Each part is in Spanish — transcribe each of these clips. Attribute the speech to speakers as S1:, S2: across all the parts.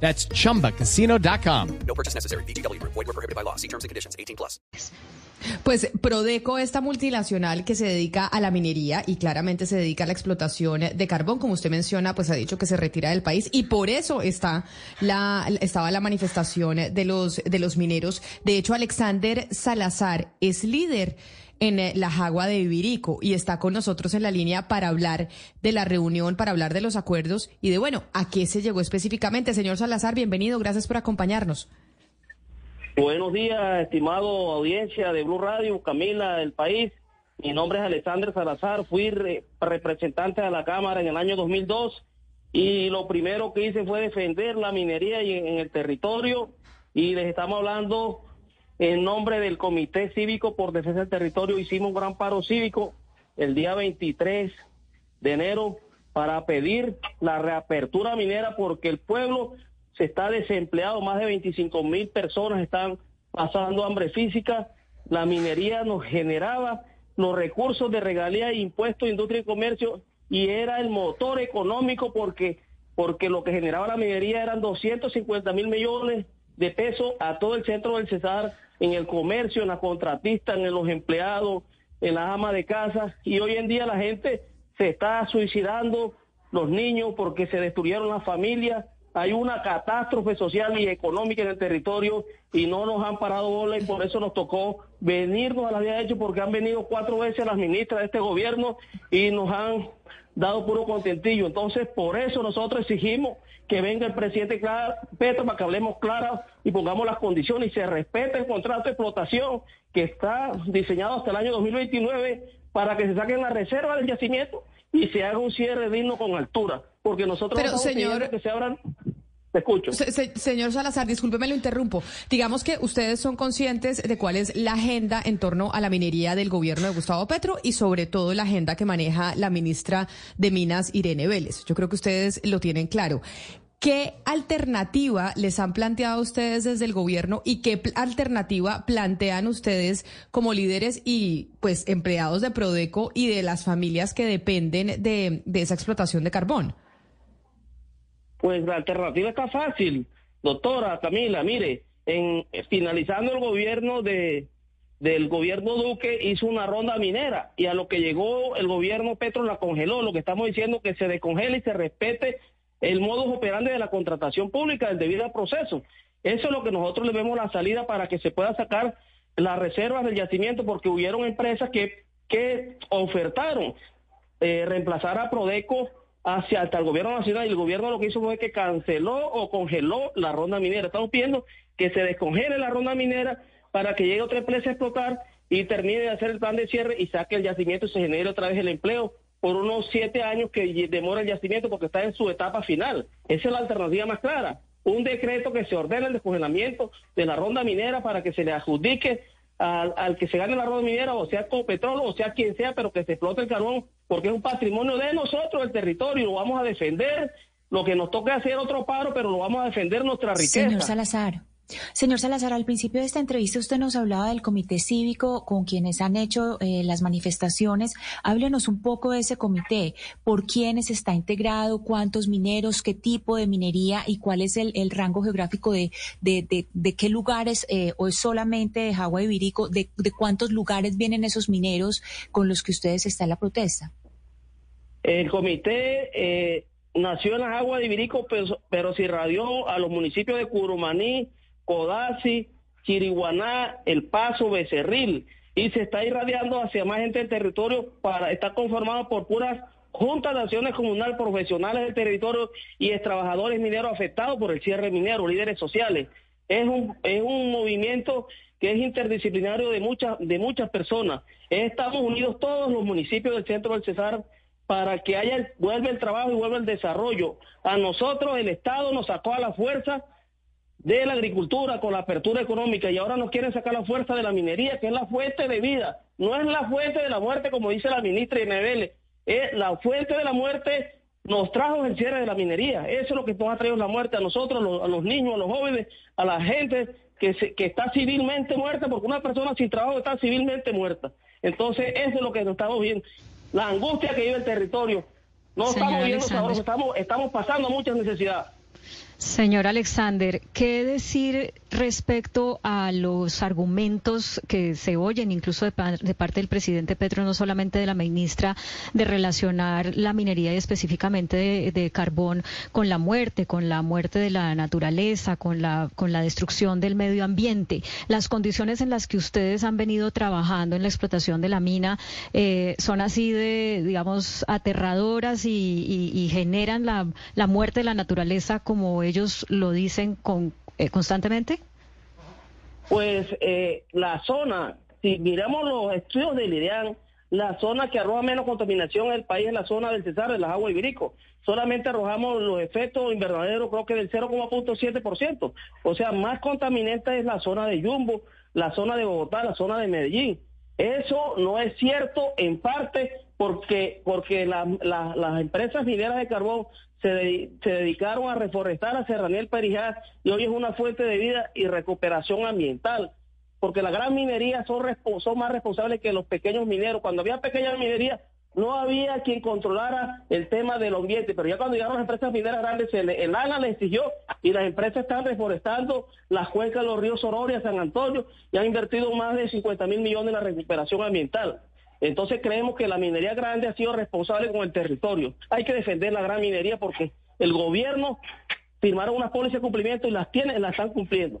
S1: That's chumbacasino.com.
S2: No purchase necessary. BGW. Void were prohibited by law. See terms and conditions. 18 plus.
S3: Pues Prodeco, esta multinacional que se dedica a la minería y claramente se dedica a la explotación de carbón, como usted menciona, pues ha dicho que se retira del país y por eso está la, estaba la manifestación de los, de los mineros. De hecho, Alexander Salazar es líder en eh, la Jagua de Ibirico y está con nosotros en la línea para hablar de la reunión, para hablar de los acuerdos y de, bueno, a qué se llegó específicamente. Señor Salazar, bienvenido, gracias por acompañarnos.
S4: Buenos días, estimado audiencia de Blue Radio, Camila del país. Mi nombre es Alexander Salazar, fui re- representante de la Cámara en el año 2002 y lo primero que hice fue defender la minería en el territorio y les estamos hablando en nombre del Comité Cívico por Defensa del Territorio. Hicimos un gran paro cívico el día 23 de enero para pedir la reapertura minera porque el pueblo se está desempleado, más de 25 mil personas están pasando hambre física, la minería nos generaba los recursos de regalía impuestos, industria y comercio y era el motor económico porque porque lo que generaba la minería eran 250 mil millones de pesos a todo el centro del Cesar, en el comercio, en la contratista, en los empleados, en las amas de casa, y hoy en día la gente se está suicidando, los niños, porque se destruyeron las familias, hay una catástrofe social y económica en el territorio y no nos han parado bola y por eso nos tocó venirnos a la vía de hecho porque han venido cuatro veces las ministras de este gobierno y nos han dado puro contentillo. Entonces, por eso nosotros exigimos que venga el presidente Petro para que hablemos claro y pongamos las condiciones y se respete el contrato de explotación que está diseñado hasta el año 2029 para que se saquen las reservas del yacimiento y se haga un cierre digno con altura. Porque nosotros
S3: Pero,
S4: estamos
S3: señor-
S4: que se abran...
S3: Señor Salazar, discúlpeme, lo interrumpo. Digamos que ustedes son conscientes de cuál es la agenda en torno a la minería del gobierno de Gustavo Petro y sobre todo la agenda que maneja la ministra de Minas, Irene Vélez. Yo creo que ustedes lo tienen claro. ¿Qué alternativa les han planteado ustedes desde el gobierno y qué alternativa plantean ustedes como líderes y pues empleados de Prodeco y de las familias que dependen de, de esa explotación de carbón?
S4: Pues la alternativa está fácil, doctora Camila. Mire, en finalizando el gobierno de del gobierno Duque hizo una ronda minera y a lo que llegó el gobierno Petro la congeló. Lo que estamos diciendo que se descongele y se respete el modus operandi de la contratación pública, el debido proceso. Eso es lo que nosotros le vemos la salida para que se pueda sacar las reservas del yacimiento, porque hubieron empresas que, que ofertaron eh, reemplazar a Prodeco hacia hasta el gobierno nacional y el gobierno lo que hizo fue que canceló o congeló la ronda minera. Estamos pidiendo que se descongele la ronda minera para que llegue otra empresa a explotar y termine de hacer el plan de cierre y saque el yacimiento y se genere otra vez el empleo por unos siete años que demora el yacimiento porque está en su etapa final. Esa es la alternativa más clara. Un decreto que se ordene el descongelamiento de la ronda minera para que se le adjudique al, al que se gane la ronda minera, o sea con petróleo, o sea quien sea, pero que se explote el carbón, porque es un patrimonio de nosotros, el territorio, lo vamos a defender. Lo que nos toca hacer otro paro, pero lo vamos a defender nuestra riqueza.
S5: Señor Salazar. Señor Salazar, al principio de esta entrevista usted nos hablaba del comité cívico con quienes han hecho eh, las manifestaciones. Háblenos un poco de ese comité, por quiénes está integrado, cuántos mineros, qué tipo de minería y cuál es el, el rango geográfico de, de, de, de qué lugares, eh, o es solamente de Jagua y Virico, de, de cuántos lugares vienen esos mineros con los que ustedes están en la protesta.
S4: El comité eh, nació en las aguas de Ibirico, pero, pero se irradió a los municipios de Curumaní, Codazzi, Chiriguaná, El Paso, Becerril, y se está irradiando hacia más gente del territorio para estar conformado por puras juntas de acciones comunal profesionales del territorio y trabajadores mineros afectados por el cierre minero, líderes sociales. Es un, es un movimiento que es interdisciplinario de muchas, de muchas personas. Estamos unidos todos los municipios del centro del Cesar para que haya, vuelva el trabajo y vuelva el desarrollo. A nosotros el Estado nos sacó a la fuerza de la agricultura con la apertura económica y ahora nos quieren sacar la fuerza de la minería, que es la fuente de vida, no es la fuente de la muerte como dice la ministra Inebele, es la fuente de la muerte nos trajo el cierre de la minería, eso es lo que nos ha traído la muerte a nosotros, a los niños, a los jóvenes, a la gente que, que está civilmente muerta, porque una persona sin trabajo está civilmente muerta. Entonces, eso es lo que nos estamos viendo, la angustia que vive el territorio. No estamos viendo estamos, estamos pasando muchas necesidades.
S5: Señor Alexander, ¿qué decir respecto a los argumentos que se oyen incluso de, parte del presidente Petro, no solamente de la ministra, de relacionar la minería y específicamente de, carbón con la muerte, con la muerte de la naturaleza, con la, con la destrucción del medio ambiente? Las condiciones en las que ustedes han venido trabajando en la explotación de la mina eh, son así de, digamos, aterradoras y, generan la, la muerte de la naturaleza como ellos lo dicen con, eh, constantemente?
S4: Pues eh, la zona, si miramos los estudios del IREAN, la zona que arroja menos contaminación en el país es la zona del Cesar, de las aguas ibérico. Solamente arrojamos los efectos invernaderos, creo que del 0,7%. O sea, más contaminante es la zona de Yumbo, la zona de Bogotá, la zona de Medellín. Eso no es cierto en parte porque, porque las empresas mineras de carbón se, dedicaron a reforestar a Serraniel Perijá y hoy es una fuente de vida y recuperación ambiental. Porque la gran minería son, más responsables que los pequeños mineros. Cuando había pequeña minería, no había quien controlara el tema del ambiente, pero ya cuando llegaron las empresas mineras grandes, el, ANA le exigió y las empresas están reforestando las cuencas de los ríos Sororia, San Antonio y han invertido más de 50 mil millones en la recuperación ambiental. Entonces creemos que la minería grande ha sido responsable con el territorio. Hay que defender la gran minería porque el gobierno firmaron unas pólizas de cumplimiento y las tiene, las están cumpliendo.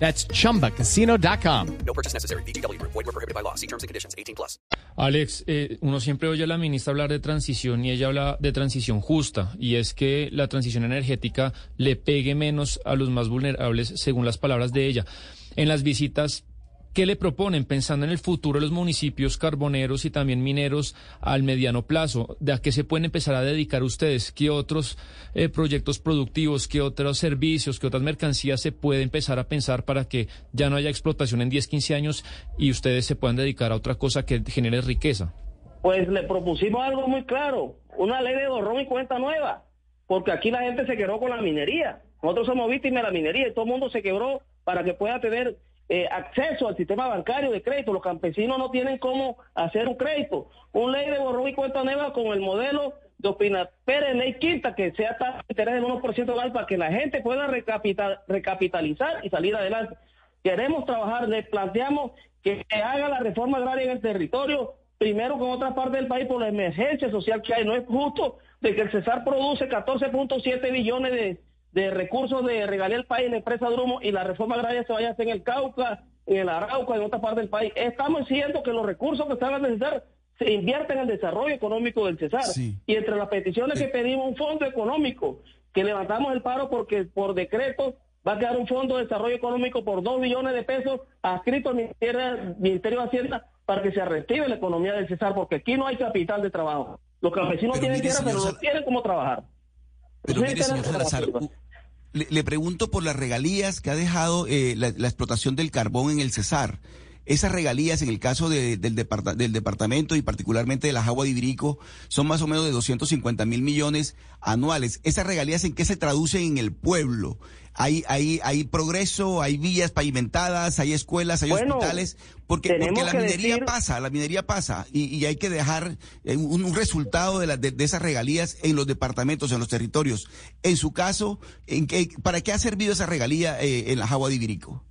S1: That's chumbacasino.com.
S2: No purchase necessary. BGW. Void were prohibited by law. See terms and conditions 18 plus.
S6: Alex, eh, uno siempre oye a la ministra hablar de transición y ella habla de transición justa. Y es que la transición energética le pegue menos a los más vulnerables, según las palabras de ella. En las visitas ¿Qué le proponen pensando en el futuro de los municipios carboneros y también mineros al mediano plazo? ¿De a qué se pueden empezar a dedicar ustedes? ¿Qué otros eh, proyectos productivos, qué otros servicios, qué otras mercancías se puede empezar a pensar para que ya no haya explotación en 10, 15 años y ustedes se puedan dedicar a otra cosa que genere riqueza?
S4: Pues le propusimos algo muy claro, una ley de borrón y cuenta nueva, porque aquí la gente se quebró con la minería. Nosotros somos víctimas de la minería y todo el mundo se quebró para que pueda tener eh, acceso al sistema bancario de crédito. Los campesinos no tienen cómo hacer un crédito. Un ley de borrón y cuenta nueva con el modelo de Opina Pérez, ley quinta, que sea tan interés del 1% más para que la gente pueda recapital, recapitalizar y salir adelante. Queremos trabajar, le planteamos que haga la reforma agraria en el territorio, primero con otra parte del país por la emergencia social que hay. No es justo de que el Cesar produce 14.7 billones de, de recursos de regalía al país en la empresa Drumo y la reforma agraria se vaya a hacer en el Cauca, en el Arauca, en otra parte del país. Estamos diciendo que los recursos que están a necesitar se invierten en el desarrollo económico del Cesar. Y entre las peticiones que pedimos un fondo económico, que levantamos el paro porque por decreto va a quedar un fondo de desarrollo económico por dos billones de pesos adscrito al Ministerio, Ministerio de Hacienda para que se reactive la economía del Cesar, porque aquí no hay capital de trabajo. Los campesinos tienen tierra, pero no tienen cómo trabajar.
S7: Pero mire, señor Salazar, le, pregunto por las regalías que ha dejado eh, la, explotación del carbón en el Cesar. Esas regalías, en el caso del, del, departamento y particularmente de las aguas de Ibirico, son más o menos de 250 mil millones anuales. ¿Esas regalías en qué se traducen en el pueblo? hay, hay, hay progreso, hay vías pavimentadas, hay escuelas, hay hospitales, porque, porque la minería pasa, la minería pasa, y, hay que dejar eh, un, resultado de, la, de, esas regalías en los departamentos, en los territorios. En su caso, ¿en qué, ¿para qué ha servido esa regalía eh, en la agua de Ibirico?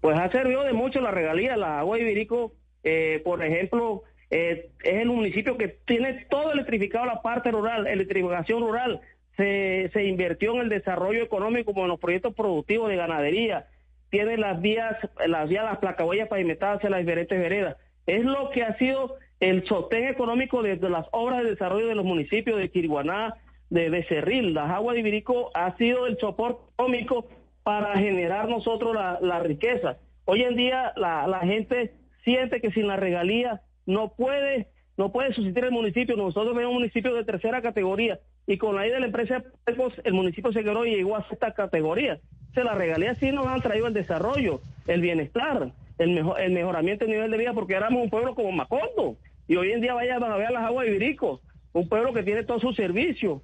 S4: Pues ha servido de mucho la regalía, la agua de Ibirico, eh, por ejemplo, es el municipio que tiene todo electrificado la parte rural, electrificación rural se, se invirtió en el desarrollo económico como en los proyectos productivos de ganadería. tiene las vías, las vías, las placahuellas pavimentadas en las diferentes veredas. Es lo que ha sido el sostén económico desde las obras de desarrollo de los municipios de Quiriguaná, de Becerril. Las aguas de Ibirico ha sido el soporte económico para generar nosotros la, la riqueza. Hoy en día la, la gente siente que sin la regalía no puede no puede subsistir el municipio. Nosotros somos un municipio de tercera categoría y con la ley de la empresa el municipio se quedó y llegó a esta categoría. O sea, las regalías sí nos han traído el desarrollo, el bienestar, el, mejor, el mejoramiento del nivel de vida porque éramos un pueblo como Macondo y hoy en día vayan a ver las aguas de Ibirico, un pueblo que tiene todos sus servicios,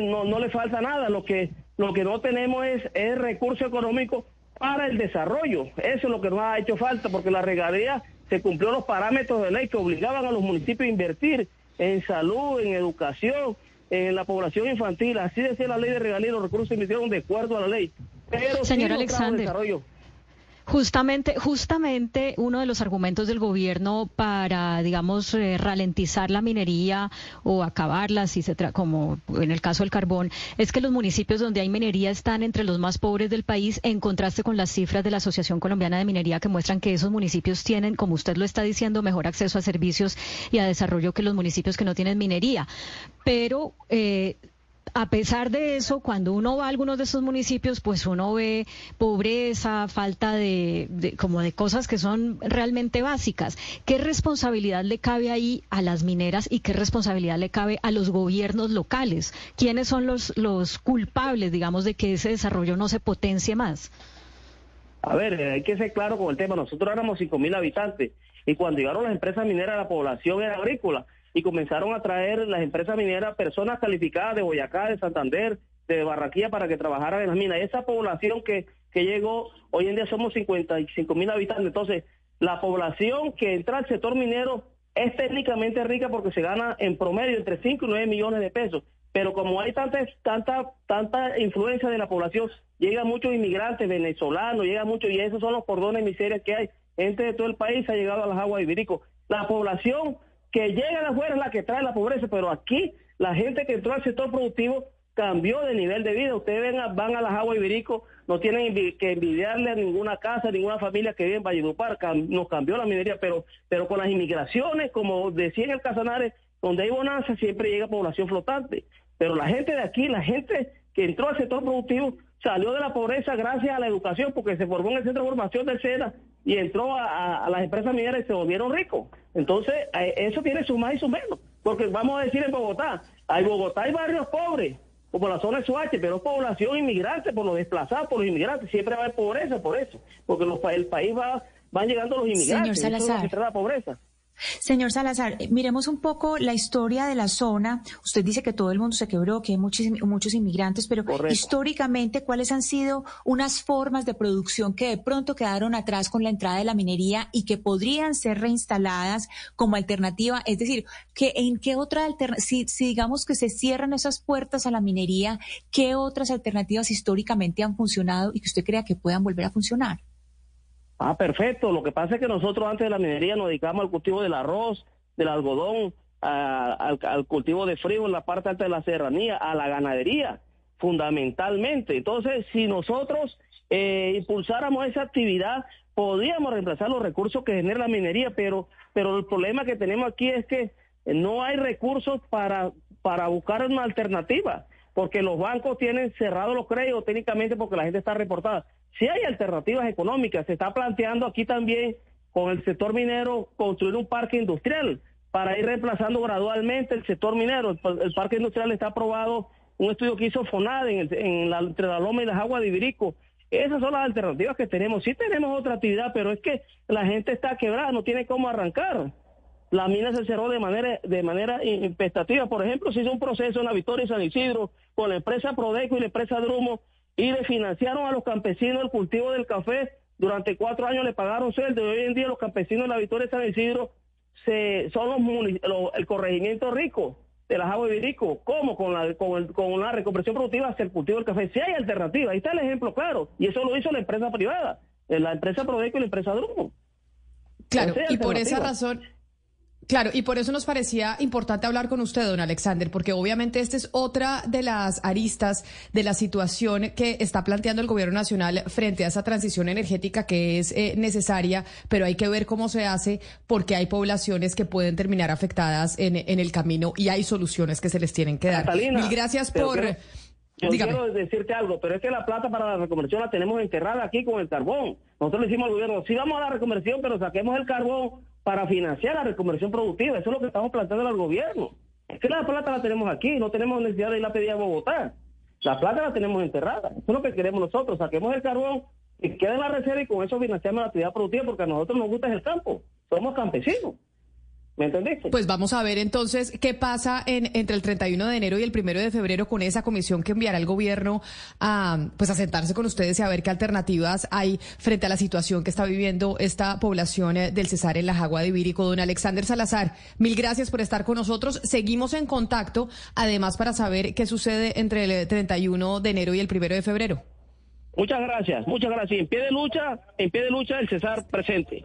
S4: no, no le falta nada, lo que, lo que no tenemos es, es recurso económico para el desarrollo. Eso es lo que nos ha hecho falta, porque la regalía se cumplió los parámetros de ley que obligaban a los municipios a invertir en salud, en educación, en la población infantil. Así decía la ley de regalía, los recursos se invirtieron de acuerdo a la ley. Pero
S8: Señor Alexander.
S4: Desarrollo.
S8: Justamente, justamente uno de los argumentos del gobierno para, digamos, eh, ralentizar la minería o acabarla, si se como en el caso del carbón, es que los municipios donde hay minería están entre los más pobres del país, en contraste con las cifras de la Asociación Colombiana de Minería que muestran que esos municipios tienen, como usted lo está diciendo, mejor acceso a servicios y a desarrollo que los municipios que no tienen minería. Pero eh, a pesar de eso, cuando uno va a algunos de esos municipios, pues uno ve pobreza, falta de, como de cosas que son realmente básicas. ¿Qué responsabilidad le cabe ahí a las mineras y qué responsabilidad le cabe a los gobiernos locales? ¿Quiénes son los, los culpables, digamos, de que ese desarrollo no se potencie más?
S4: A ver, hay que ser claro con el tema. Nosotros éramos 5.000 habitantes y cuando llegaron las empresas mineras, la población era agrícola y comenzaron a traer las empresas mineras personas calificadas de Boyacá, de Santander, de Barranquilla para que trabajaran en las minas. Esa población que, que llegó, hoy en día somos 55 mil habitantes. Entonces, la población que entra al sector minero es técnicamente rica porque se gana en promedio entre 5 y 9 millones de pesos. Pero como hay tanta, tanta, tanta influencia de la población, llegan muchos inmigrantes venezolanos, llega mucho, y esos son los cordones de miseria que hay. Gente de todo el país ha llegado a las aguas de Ibirico. La población que llega de afuera es la que trae la pobreza, pero aquí la gente que entró al sector productivo cambió de nivel de vida. Ustedes ven van a las aguas Ibirico, no tienen que envidiarle a ninguna casa, ninguna familia que vive en Valledupar, nos cambió la minería, pero, pero con las inmigraciones, como decía en el Casanares, donde hay bonanza siempre llega población flotante. Pero la gente de aquí, la gente que entró al sector productivo, salió de la pobreza gracias a la educación, porque se formó en el centro de formación del SENA y entró a, las empresas mineras y se volvieron ricos. Entonces, eh, eso tiene su más y su menos. Porque vamos a decir en Bogotá, hay Bogotá hay barrios pobres, como la zona de Suache, pero es población inmigrante, por los desplazados, por los inmigrantes. Siempre va a haber pobreza por eso, porque los, el país va, van llegando los inmigrantes.
S5: Señor Salazar.
S4: Eso es la pobreza.
S5: Señor Salazar, eh, miremos un poco la historia de la zona. Usted dice que todo el mundo se quebró, que hay muchos, muchos inmigrantes, pero históricamente, ¿cuáles han sido unas formas de producción que de pronto quedaron atrás con la entrada de la minería y que podrían ser reinstaladas como alternativa? Es decir, que ¿en qué otra alternativa, si, si digamos que se cierran esas puertas a la minería, qué otras alternativas históricamente han funcionado y que usted crea que puedan volver a funcionar?
S4: Ah, perfecto. Lo que pasa es que nosotros antes de la minería nos dedicamos al cultivo del arroz, del algodón, al, cultivo de frío en la parte alta de la serranía, a la ganadería, fundamentalmente. Entonces, si nosotros eh, impulsáramos esa actividad, podríamos reemplazar los recursos que genera la minería, pero, pero el problema que tenemos aquí es que no hay recursos para, para buscar una alternativa, porque los bancos tienen cerrados los créditos técnicamente porque la gente está reportada. Si hay alternativas económicas, se está planteando aquí también con el sector minero construir un parque industrial para ir reemplazando gradualmente el sector minero. El, parque industrial está aprobado, un estudio que hizo FONAD entre la Loma y las aguas de Ibirico. Esas son las alternativas que tenemos. Sí tenemos otra actividad, pero es que la gente está quebrada, no tiene cómo arrancar. La mina se cerró de manera de manera impestativa. Por ejemplo, se hizo un proceso en la Victoria y San Isidro con la empresa Prodeco y la empresa Drumo y le financiaron a los campesinos el cultivo del café. Durante cuatro años le pagaron sueldo y hoy en día los campesinos de la Victoria de San Isidro se, son los, el corregimiento rico de las aguas de Virico. ¿Cómo? Con la, con, el, con la reconversión productiva hacia el cultivo del café. Si hay alternativa, ahí está el ejemplo claro. Y eso lo hizo la empresa privada, la empresa Prodeco y la empresa Drumo.
S3: Claro, y por esa razón, Claro, y por eso nos parecía importante hablar con usted, don Alexander, porque obviamente esta es otra de las aristas de la situación que está planteando el gobierno nacional frente a esa transición energética que es eh, necesaria, pero hay que ver cómo se hace porque hay poblaciones que pueden terminar afectadas en, en el camino y hay soluciones que se les tienen que dar.
S4: Catalina,
S3: Mil gracias por...
S4: quiero- Yo
S3: Dígame.
S4: quiero decirte algo, pero es que la plata para la reconversión la tenemos enterrada aquí con el carbón. Nosotros le decimos al gobierno, sí vamos a la reconversión, pero saquemos el carbón para financiar la reconversión productiva. Eso es lo que estamos planteando al gobierno. Es que la plata la tenemos aquí, no tenemos necesidad de ir a pedir a Bogotá. La plata la tenemos enterrada. Eso es lo que queremos nosotros. Saquemos el carbón y quede en la reserva y con eso financiamos la actividad productiva porque a nosotros nos gusta el campo. Somos campesinos. ¿Me entendiste?
S3: Pues vamos a ver entonces qué pasa en, entre el 31 de enero y el 1 de febrero con esa comisión que enviará el gobierno a, pues a sentarse con ustedes y a ver qué alternativas hay frente a la situación que está viviendo esta población eh, del Cesar en la Jagua de Ibírico. Don Alexander Salazar, mil gracias por estar con nosotros. Seguimos en contacto, además para saber qué sucede entre el 31 de enero y el 1 de febrero.
S4: Muchas gracias, muchas gracias. En pie de lucha, en pie de lucha, el César presente.